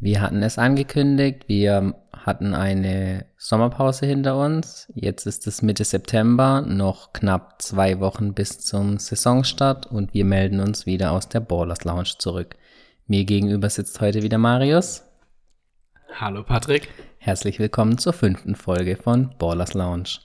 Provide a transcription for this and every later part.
Wir hatten es angekündigt, wir hatten eine Sommerpause hinter uns. Jetzt ist es Mitte September, noch knapp zwei Wochen bis zum Saisonstart und wir melden uns wieder aus der Ballers Lounge zurück. Mir gegenüber sitzt heute wieder Marius. Hallo Patrick. Herzlich willkommen zur fünften Folge von Ballers Lounge.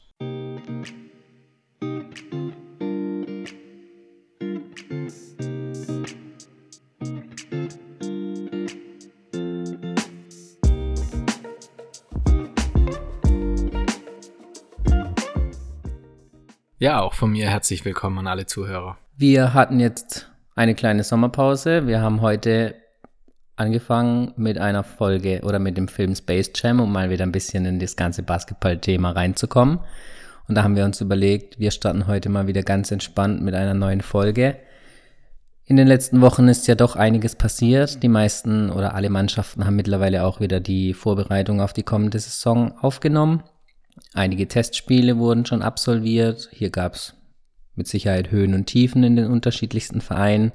Ja, auch von mir herzlich willkommen an alle Zuhörer. Wir hatten jetzt eine kleine Sommerpause. Wir haben heute angefangen mit einer Folge oder mit dem Film Space Jam, um mal wieder ein bisschen in das ganze Basketball-Thema reinzukommen. Und da haben wir uns überlegt, wir starten heute mal wieder ganz entspannt mit einer neuen Folge. In den letzten Wochen ist ja doch einiges passiert. Die meisten oder alle Mannschaften haben mittlerweile auch wieder die Vorbereitung auf die kommende Saison aufgenommen. Einige Testspiele wurden schon absolviert. Hier gab es mit Sicherheit Höhen und Tiefen in den unterschiedlichsten Vereinen.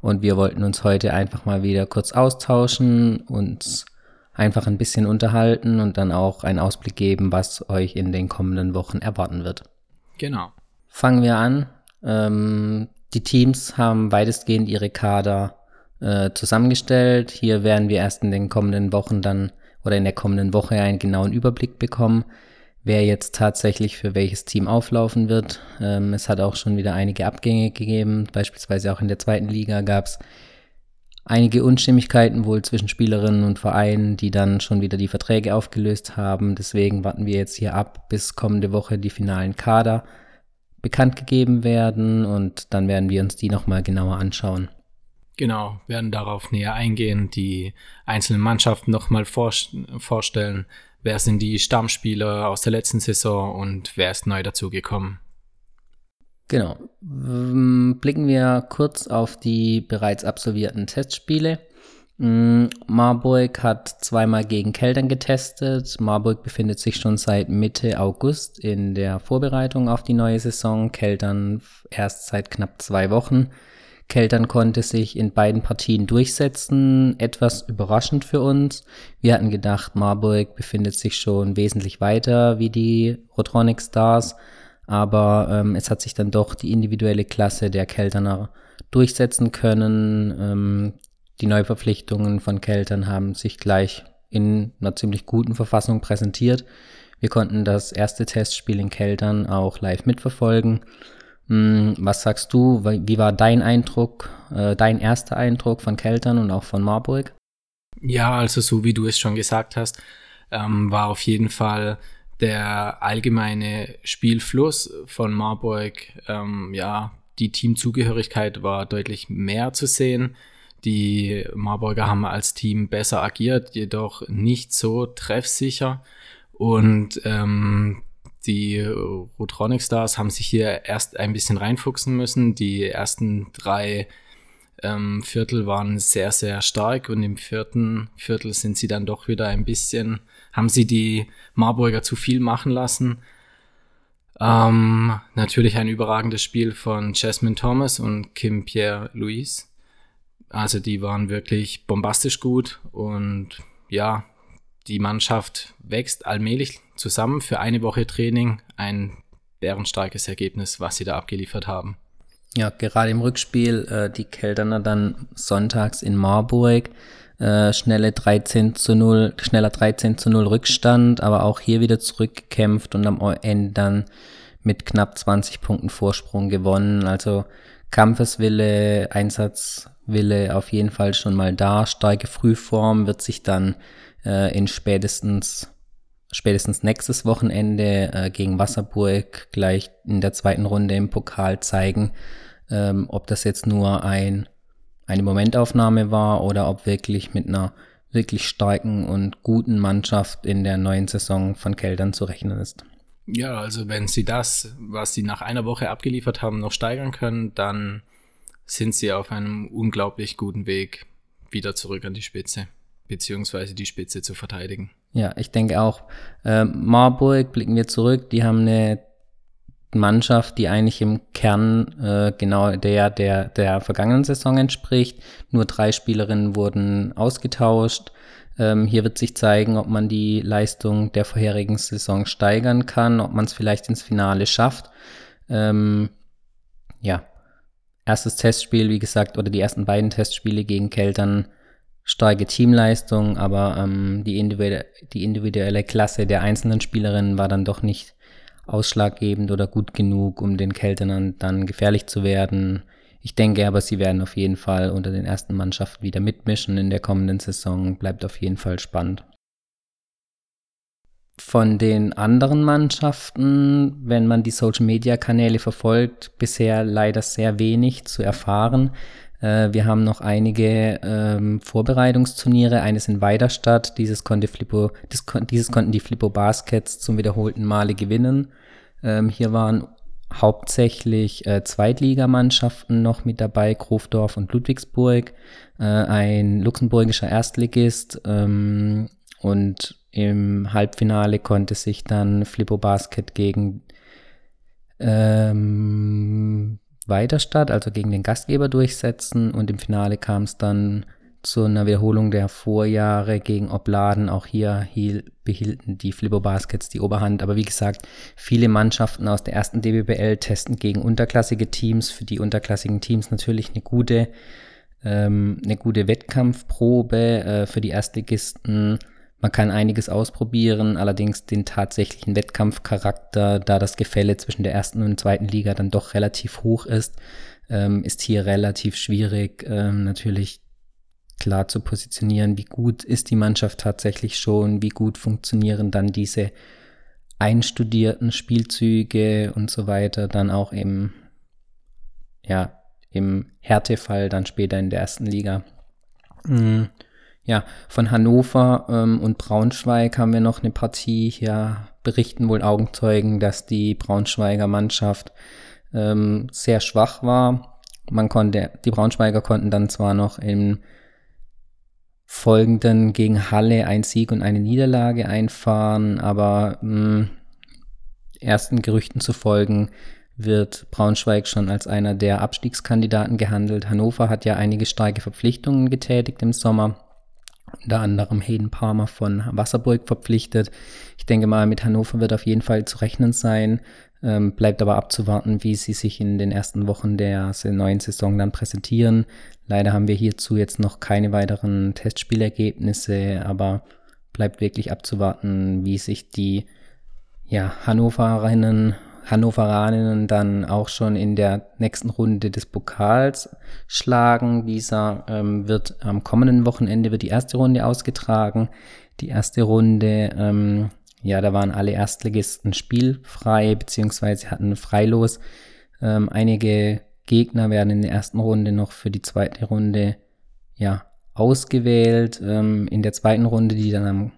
Und wir wollten uns heute einfach mal wieder kurz austauschen, uns einfach ein bisschen unterhalten und dann auch einen Ausblick geben, was euch in den kommenden Wochen erwarten wird. Genau. Fangen wir an. Ähm, die Teams haben weitestgehend ihre Kader äh, zusammengestellt. Hier werden wir erst in den kommenden Wochen dann oder in der kommenden Woche einen genauen Überblick bekommen wer jetzt tatsächlich für welches Team auflaufen wird. Ähm, es hat auch schon wieder einige Abgänge gegeben, beispielsweise auch in der zweiten Liga gab es einige Unstimmigkeiten wohl zwischen Spielerinnen und Vereinen, die dann schon wieder die Verträge aufgelöst haben. Deswegen warten wir jetzt hier ab, bis kommende Woche die finalen Kader bekannt gegeben werden und dann werden wir uns die nochmal genauer anschauen. Genau, werden darauf näher eingehen, die einzelnen Mannschaften nochmal vor, vorstellen, wer sind die Stammspieler aus der letzten Saison und wer ist neu dazugekommen. Genau. Blicken wir kurz auf die bereits absolvierten Testspiele. Mm, Marburg hat zweimal gegen Keltern getestet. Marburg befindet sich schon seit Mitte August in der Vorbereitung auf die neue Saison. Keltern erst seit knapp zwei Wochen. Keltern konnte sich in beiden Partien durchsetzen, etwas überraschend für uns. Wir hatten gedacht, Marburg befindet sich schon wesentlich weiter wie die Rotronic Stars, aber ähm, es hat sich dann doch die individuelle Klasse der Kelterner durchsetzen können. Ähm, die Neuverpflichtungen von Keltern haben sich gleich in einer ziemlich guten Verfassung präsentiert. Wir konnten das erste Testspiel in Keltern auch live mitverfolgen. Hm, was sagst du? Wie war dein Eindruck, äh, dein erster Eindruck von Keltern und auch von Marburg? Ja, also so wie du es schon gesagt hast, ähm, war auf jeden Fall der allgemeine Spielfluss von Marburg, ähm, ja, die Teamzugehörigkeit war deutlich mehr zu sehen. Die Marburger haben als Team besser agiert, jedoch nicht so treffsicher. Und ähm, die Rotronic Stars haben sich hier erst ein bisschen reinfuchsen müssen. Die ersten drei ähm, Viertel waren sehr, sehr stark und im vierten Viertel sind sie dann doch wieder ein bisschen, haben sie die Marburger zu viel machen lassen. Ähm, natürlich ein überragendes Spiel von Jasmine Thomas und Kim Pierre Louise. Also die waren wirklich bombastisch gut und ja, die Mannschaft wächst allmählich zusammen für eine Woche Training. Ein bärenstarkes Ergebnis, was sie da abgeliefert haben. Ja, gerade im Rückspiel äh, die Kelterner dann sonntags in Marburg. Äh, schnelle 13 zu 0, schneller 13 zu 0 Rückstand, aber auch hier wieder zurückgekämpft und am Ende dann mit knapp 20 Punkten Vorsprung gewonnen. Also Kampfeswille, Einsatzwille auf jeden Fall schon mal da. Starke Frühform wird sich dann äh, in spätestens spätestens nächstes Wochenende äh, gegen Wasserburg gleich in der zweiten Runde im Pokal zeigen, ähm, ob das jetzt nur ein, eine Momentaufnahme war oder ob wirklich mit einer wirklich starken und guten Mannschaft in der neuen Saison von Keltern zu rechnen ist. Ja, also wenn sie das, was sie nach einer Woche abgeliefert haben, noch steigern können, dann sind sie auf einem unglaublich guten Weg wieder zurück an die Spitze beziehungsweise die Spitze zu verteidigen. Ja, ich denke auch. Äh, Marburg blicken wir zurück, die haben eine Mannschaft, die eigentlich im Kern äh, genau der, der der vergangenen Saison entspricht. Nur drei Spielerinnen wurden ausgetauscht. Ähm, hier wird sich zeigen, ob man die Leistung der vorherigen Saison steigern kann, ob man es vielleicht ins Finale schafft. Ähm, ja, erstes Testspiel, wie gesagt, oder die ersten beiden Testspiele gegen Keltern starke Teamleistung, aber ähm, die, individuelle, die individuelle Klasse der einzelnen Spielerinnen war dann doch nicht ausschlaggebend oder gut genug, um den Keltern dann gefährlich zu werden. Ich denke aber, sie werden auf jeden Fall unter den ersten Mannschaften wieder mitmischen in der kommenden Saison. Bleibt auf jeden Fall spannend. Von den anderen Mannschaften, wenn man die Social-Media-Kanäle verfolgt, bisher leider sehr wenig zu erfahren. Äh, wir haben noch einige ähm, Vorbereitungsturniere, eines in Weiderstadt. Dieses, konnte Flippo, das, dieses konnten die Flippo Baskets zum wiederholten Male gewinnen. Ähm, hier waren hauptsächlich äh, Zweitligamannschaften noch mit dabei, Grofdorf und Ludwigsburg, äh, ein luxemburgischer Erstligist ähm, und im Halbfinale konnte sich dann Flippo Basket gegen ähm, Weiterstadt, also gegen den Gastgeber durchsetzen und im Finale kam es dann zu einer Wiederholung der Vorjahre gegen Obladen. Auch hier behielten die Flippo Baskets die Oberhand. Aber wie gesagt, viele Mannschaften aus der ersten DBBL testen gegen unterklassige Teams. Für die unterklassigen Teams natürlich eine gute, ähm, eine gute Wettkampfprobe. Äh, für die Erstligisten man kann einiges ausprobieren, allerdings den tatsächlichen Wettkampfcharakter, da das Gefälle zwischen der ersten und zweiten Liga dann doch relativ hoch ist, ähm, ist hier relativ schwierig. Ähm, natürlich klar zu positionieren, wie gut ist die Mannschaft tatsächlich schon, wie gut funktionieren dann diese einstudierten Spielzüge und so weiter, dann auch im, ja, im Härtefall dann später in der ersten Liga. Mhm. Ja, von Hannover ähm, und Braunschweig haben wir noch eine Partie. Hier berichten wohl Augenzeugen, dass die Braunschweiger Mannschaft ähm, sehr schwach war. Man konnte, die Braunschweiger konnten dann zwar noch im folgenden gegen Halle ein Sieg und eine Niederlage einfahren, aber mh, hm, ersten Gerüchten zu folgen wird Braunschweig schon als einer der Abstiegskandidaten gehandelt. Hannover hat ja einige starke Verpflichtungen getätigt im Sommer. Unter anderem Hayden Palmer von Wasserburg verpflichtet. Ich denke mal, mit Hannover wird auf jeden Fall zu rechnen sein. Ähm, bleibt aber abzuwarten, wie sie sich in den ersten Wochen der neuen Saison dann präsentieren. Leider haben wir hierzu jetzt noch keine weiteren Testspielergebnisse, aber bleibt wirklich abzuwarten, wie sich die ja, Hannoverinnen, Hannoveraninnen dann auch schon in der nächsten Runde des Pokals schlagen. Dieser ähm, wird am kommenden Wochenende wird die erste Runde ausgetragen. Die erste Runde ähm, ja, da waren alle Erstligisten spielfrei, beziehungsweise hatten freilos. Ähm, einige Gegner werden in der ersten Runde noch für die zweite Runde ja, ausgewählt. Ähm, in der zweiten Runde, die dann am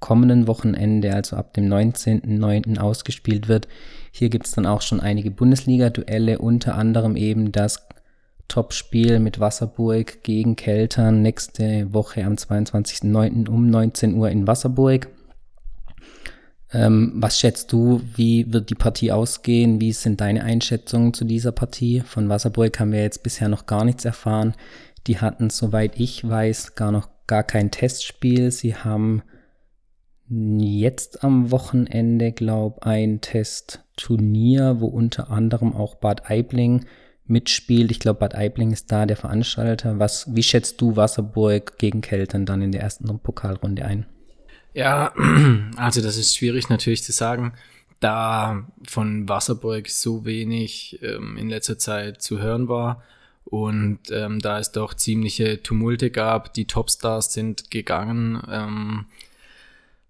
kommenden Wochenende, also ab dem 19.09. ausgespielt wird. Hier gibt es dann auch schon einige Bundesliga-Duelle, unter anderem eben das Topspiel mit Wasserburg gegen Keltern nächste Woche am 22.09. um 19 Uhr in Wasserburg. Ähm, was schätzt du, wie wird die Partie ausgehen? Wie sind deine Einschätzungen zu dieser Partie? Von Wasserburg haben wir jetzt bisher noch gar nichts erfahren. Die hatten, soweit ich weiß, gar noch gar kein Testspiel. Sie haben jetzt am Wochenende, glaube ein Testturnier, wo unter anderem auch Bad Aibling mitspielt. Ich glaube, Bad Aibling ist da der Veranstalter. Was, wie schätzt du Wasserburg gegen Keltern dann in der ersten Pokalrunde ein? Ja, also das ist schwierig natürlich zu sagen, da von Wasserburg so wenig ähm, in letzter Zeit zu hören war und ähm, da es doch ziemliche Tumulte gab, die Topstars sind gegangen. Ähm,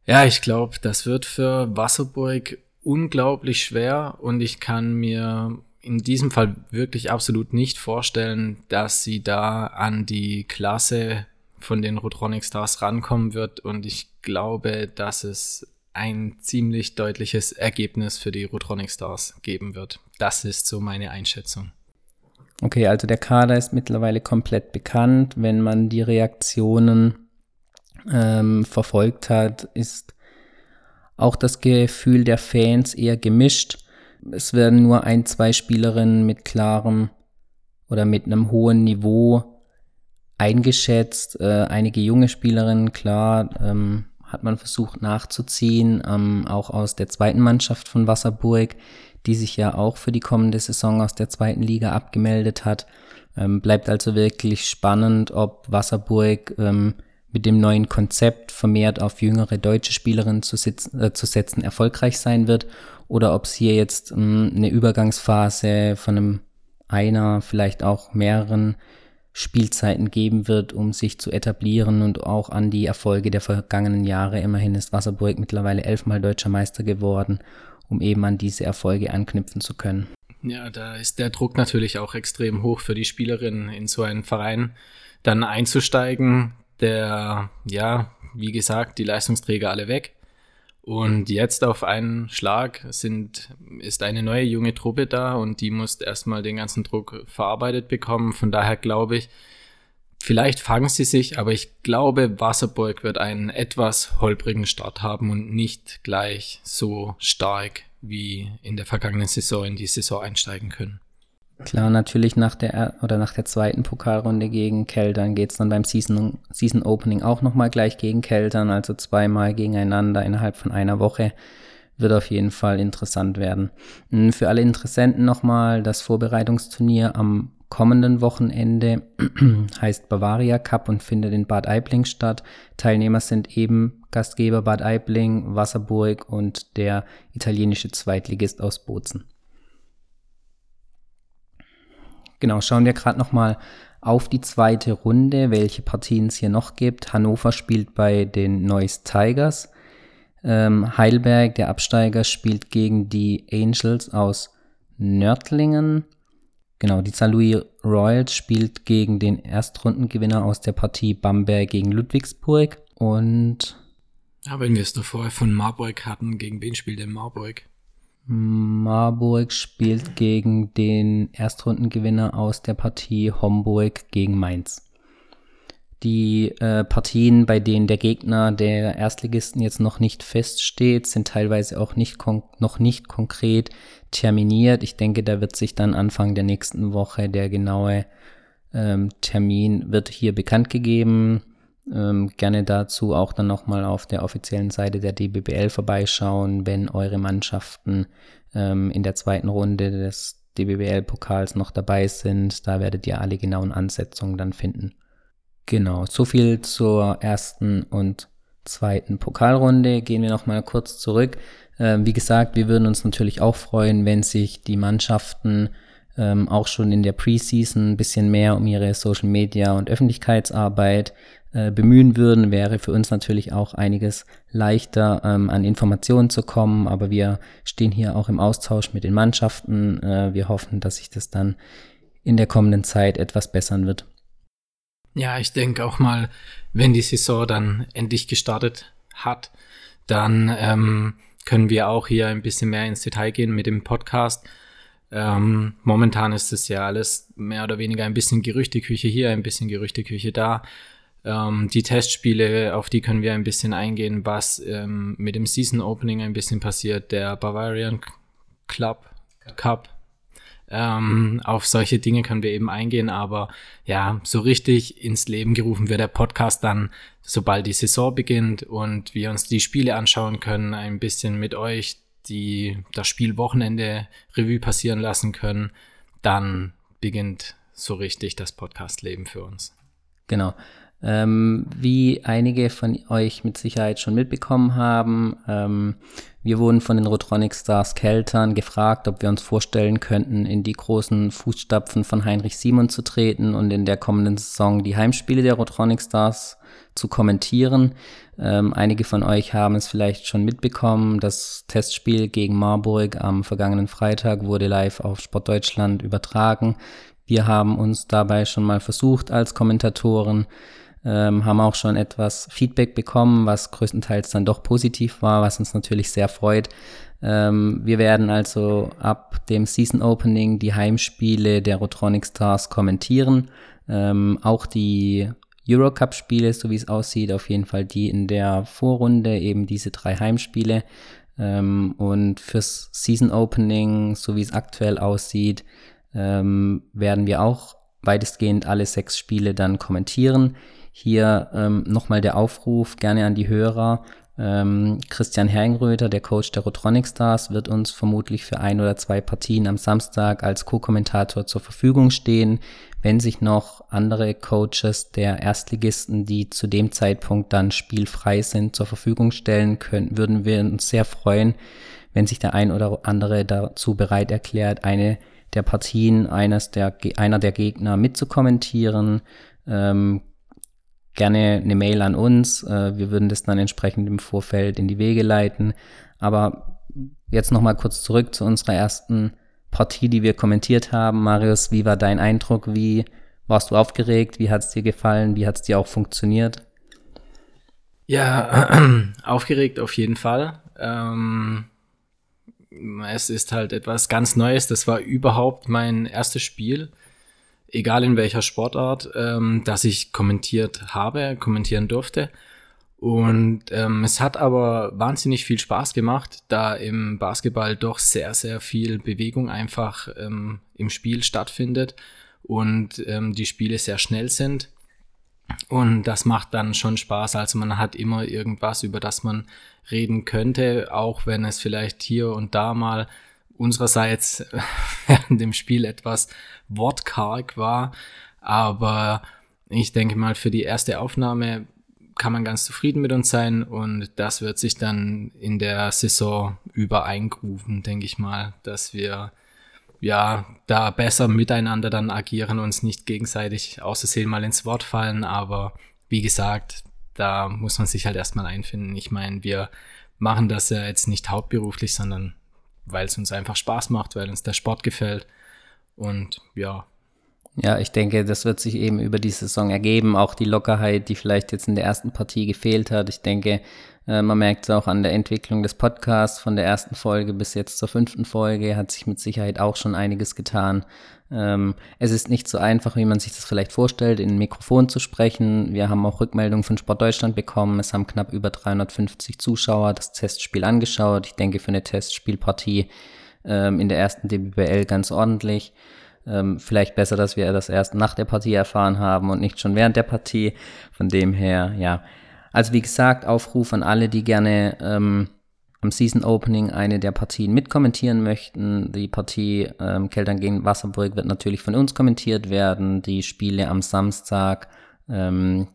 ja, ich glaube, das wird für Wasserburg unglaublich schwer und ich kann mir in diesem Fall wirklich absolut nicht vorstellen, dass sie da an die Klasse von den Rotronic Stars rankommen wird und ich glaube, dass es ein ziemlich deutliches Ergebnis für die Rotronic Stars geben wird. Das ist so meine Einschätzung. Okay, also der Kader ist mittlerweile komplett bekannt. Wenn man die Reaktionen ähm, verfolgt hat, ist auch das Gefühl der Fans eher gemischt. es werden nur ein, zwei Spielerinnen mit klarem oder mit einem hohen Niveau eingeschätzt. Äh, einige junge Spielerinnen, klar, ähm, hat man versucht nachzuziehen, ähm, auch aus der zweiten Mannschaft von Wasserburg, die sich ja auch für die kommende Saison aus der zweiten Liga abgemeldet hat. Ähm, bleibt also wirklich spannend, ob Wasserburg ähm, mit dem neuen Konzept vermehrt auf jüngere deutsche Spielerinnen zu, sitzen, äh, zu setzen erfolgreich sein wird oder ob es hier jetzt ähm, eine Übergangsphase von einem einer, vielleicht auch mehreren Spielzeiten geben wird, um sich zu etablieren und auch an die Erfolge der vergangenen Jahre. Immerhin ist Wasserburg mittlerweile elfmal deutscher Meister geworden, um eben an diese Erfolge anknüpfen zu können. Ja, da ist der Druck natürlich auch extrem hoch für die Spielerinnen in so einen Verein dann einzusteigen, der, ja, wie gesagt, die Leistungsträger alle weg. Und jetzt auf einen Schlag sind, ist eine neue junge Truppe da und die muss erstmal den ganzen Druck verarbeitet bekommen. Von daher glaube ich, vielleicht fangen sie sich, aber ich glaube, Wasserburg wird einen etwas holprigen Start haben und nicht gleich so stark wie in der vergangenen Saison in die Saison einsteigen können. Klar, natürlich nach der oder nach der zweiten Pokalrunde gegen Keltern geht es dann beim Season, Season Opening auch nochmal gleich gegen Keltern, also zweimal gegeneinander innerhalb von einer Woche. Wird auf jeden Fall interessant werden. Hm, für alle Interessenten nochmal das Vorbereitungsturnier am kommenden Wochenende heißt Bavaria Cup und findet in Bad Aibling statt. Teilnehmer sind eben Gastgeber Bad Aibling, Wasserburg und der italienische Zweitligist aus Bozen. Genau, schauen wir gerade nochmal auf die zweite Runde, welche Partien es hier noch gibt. Hannover spielt bei den Neuss Tigers. Ähm, Heidelberg, der Absteiger, spielt gegen die Angels aus Nördlingen. Genau, die St. Louis Royals spielt gegen den Erstrundengewinner aus der Partie Bamberg gegen Ludwigsburg. Und. Ja, wenn wir es davor von Marburg hatten, gegen wen spielt denn Marburg? Marburg spielt gegen den Erstrundengewinner aus der Partie Homburg gegen Mainz. Die äh, Partien, bei denen der Gegner der Erstligisten jetzt noch nicht feststeht, sind teilweise auch nicht noch nicht konkret terminiert. Ich denke, da wird sich dann Anfang der nächsten Woche der genaue ähm, Termin wird hier bekannt gegeben. Ähm, gerne dazu auch dann nochmal auf der offiziellen Seite der DBBL vorbeischauen, wenn eure Mannschaften ähm, in der zweiten Runde des DBBL-Pokals noch dabei sind. Da werdet ihr alle genauen Ansetzungen dann finden. Genau, so viel zur ersten und zweiten Pokalrunde. Gehen wir nochmal kurz zurück. Ähm, wie gesagt, wir würden uns natürlich auch freuen, wenn sich die Mannschaften ähm, auch schon in der Preseason ein bisschen mehr um ihre Social Media und Öffentlichkeitsarbeit äh, bemühen würden, wäre für uns natürlich auch einiges leichter ähm, an Informationen zu kommen. Aber wir stehen hier auch im Austausch mit den Mannschaften. Äh, wir hoffen, dass sich das dann in der kommenden Zeit etwas bessern wird. Ja, ich denke auch mal, wenn die Saison dann endlich gestartet hat, dann ähm, können wir auch hier ein bisschen mehr ins Detail gehen mit dem Podcast. Ähm, momentan ist es ja alles mehr oder weniger ein bisschen Gerüchteküche hier, ein bisschen Gerüchteküche da. Ähm, die Testspiele, auf die können wir ein bisschen eingehen, was ähm, mit dem Season Opening ein bisschen passiert, der Bavarian Club Cup. Ähm, auf solche Dinge können wir eben eingehen, aber ja, so richtig ins Leben gerufen wird der Podcast dann, sobald die Saison beginnt und wir uns die Spiele anschauen können, ein bisschen mit euch die das Spielwochenende Revue passieren lassen können, dann beginnt so richtig das Podcast-Leben für uns. Genau. Ähm, wie einige von euch mit Sicherheit schon mitbekommen haben, ähm, wir wurden von den Rotronic Stars Keltern gefragt, ob wir uns vorstellen könnten, in die großen Fußstapfen von Heinrich Simon zu treten und in der kommenden Saison die Heimspiele der Rotronic Stars zu kommentieren. Ähm, einige von euch haben es vielleicht schon mitbekommen. Das Testspiel gegen Marburg am vergangenen Freitag wurde live auf Sportdeutschland übertragen. Wir haben uns dabei schon mal versucht als Kommentatoren ähm, haben auch schon etwas Feedback bekommen, was größtenteils dann doch positiv war, was uns natürlich sehr freut. Ähm, wir werden also ab dem Season Opening die Heimspiele der Rotronic Stars kommentieren. Ähm, auch die Eurocup-Spiele, so wie es aussieht, auf jeden Fall die in der Vorrunde, eben diese drei Heimspiele. Ähm, und fürs Season Opening, so wie es aktuell aussieht, ähm, werden wir auch weitestgehend alle sechs Spiele dann kommentieren. Hier ähm, nochmal der Aufruf gerne an die Hörer. Ähm, Christian Herringröter, der Coach der Rotronic Stars, wird uns vermutlich für ein oder zwei Partien am Samstag als Co-Kommentator zur Verfügung stehen. Wenn sich noch andere Coaches der Erstligisten, die zu dem Zeitpunkt dann spielfrei sind, zur Verfügung stellen können, würden wir uns sehr freuen, wenn sich der ein oder andere dazu bereit erklärt, eine der Partien eines der, einer der Gegner mitzukommentieren. Ähm, gerne eine Mail an uns. Äh, wir würden das dann entsprechend im Vorfeld in die Wege leiten. Aber jetzt nochmal kurz zurück zu unserer ersten Partie, die wir kommentiert haben. Marius, wie war dein Eindruck? Wie warst du aufgeregt? Wie hat es dir gefallen? Wie hat es dir auch funktioniert? Ja, aufgeregt auf jeden Fall. Ähm, es ist halt etwas ganz Neues. Das war überhaupt mein erstes Spiel egal in welcher Sportart, ähm, dass ich kommentiert habe, kommentieren durfte. Und ähm, es hat aber wahnsinnig viel Spaß gemacht, da im Basketball doch sehr, sehr viel Bewegung einfach ähm, im Spiel stattfindet und ähm, die Spiele sehr schnell sind. Und das macht dann schon Spaß. Also man hat immer irgendwas, über das man reden könnte, auch wenn es vielleicht hier und da mal unsererseits während dem Spiel etwas wortkarg war. Aber ich denke mal, für die erste Aufnahme kann man ganz zufrieden mit uns sein und das wird sich dann in der Saison über eingrufen, denke ich mal, dass wir ja da besser miteinander dann agieren, uns nicht gegenseitig außersehen mal ins Wort fallen, aber wie gesagt, da muss man sich halt erstmal einfinden. Ich meine, wir machen das ja jetzt nicht hauptberuflich, sondern weil es uns einfach Spaß macht, weil uns der Sport gefällt. Und ja. Ja, ich denke, das wird sich eben über die Saison ergeben. Auch die Lockerheit, die vielleicht jetzt in der ersten Partie gefehlt hat. Ich denke, äh, man merkt es auch an der Entwicklung des Podcasts von der ersten Folge bis jetzt zur fünften Folge hat sich mit Sicherheit auch schon einiges getan. Ähm, es ist nicht so einfach, wie man sich das vielleicht vorstellt, in ein Mikrofon zu sprechen. Wir haben auch Rückmeldungen von Sport Deutschland bekommen. Es haben knapp über 350 Zuschauer das Testspiel angeschaut. Ich denke, für eine Testspielpartie ähm, in der ersten DBBL ganz ordentlich. Ähm, vielleicht besser, dass wir das erst nach der Partie erfahren haben und nicht schon während der Partie. Von dem her, ja, also wie gesagt, Aufruf an alle, die gerne ähm, am Season Opening eine der Partien mitkommentieren möchten. Die Partie ähm, Keltern gegen Wasserburg wird natürlich von uns kommentiert werden. Die Spiele am Samstag ähm,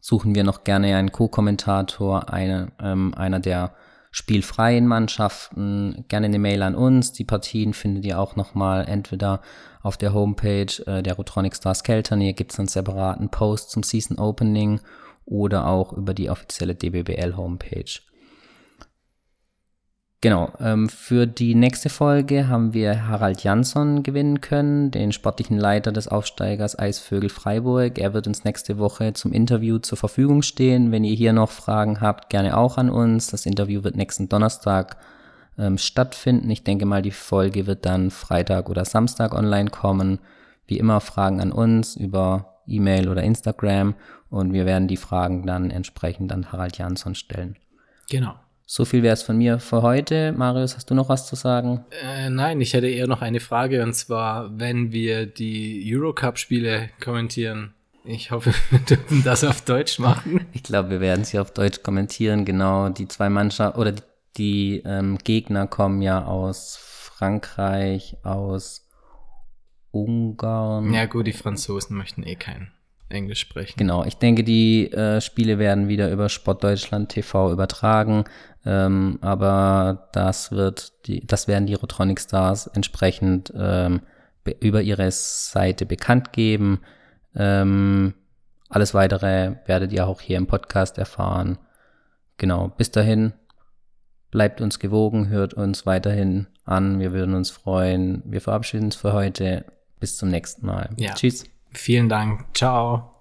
suchen wir noch gerne einen Co-Kommentator, eine, ähm, einer der spielfreien Mannschaften. Gerne eine Mail an uns. Die Partien findet ihr auch nochmal entweder auf der Homepage äh, der Rotronic Stars Keltern. Hier gibt es einen separaten Post zum Season Opening oder auch über die offizielle DBBL-Homepage. Genau, ähm, für die nächste Folge haben wir Harald Jansson gewinnen können, den sportlichen Leiter des Aufsteigers Eisvögel Freiburg. Er wird uns nächste Woche zum Interview zur Verfügung stehen. Wenn ihr hier noch Fragen habt, gerne auch an uns. Das Interview wird nächsten Donnerstag ähm, stattfinden. Ich denke mal, die Folge wird dann Freitag oder Samstag online kommen. Wie immer Fragen an uns über E-Mail oder Instagram und wir werden die Fragen dann entsprechend an Harald Jansson stellen. Genau. So viel wäre es von mir für heute. Marius, hast du noch was zu sagen? Äh, nein, ich hätte eher noch eine Frage und zwar, wenn wir die Eurocup-Spiele kommentieren. Ich hoffe, wir dürfen das auf Deutsch machen. Ich glaube, wir werden sie auf Deutsch kommentieren. Genau, die zwei Mannschaften oder die, die ähm, Gegner kommen ja aus Frankreich, aus Ungarn. Ja, gut, die Franzosen möchten eh keinen. Englisch sprechen. Genau, ich denke, die äh, Spiele werden wieder über Sport Deutschland TV übertragen, ähm, aber das wird die, das werden die Rotronic Stars entsprechend ähm, über ihre Seite bekannt geben. Ähm, alles weitere werdet ihr auch hier im Podcast erfahren. Genau, bis dahin bleibt uns gewogen, hört uns weiterhin an. Wir würden uns freuen. Wir verabschieden uns für heute. Bis zum nächsten Mal. Ja. Tschüss. Vielen Dank. Ciao.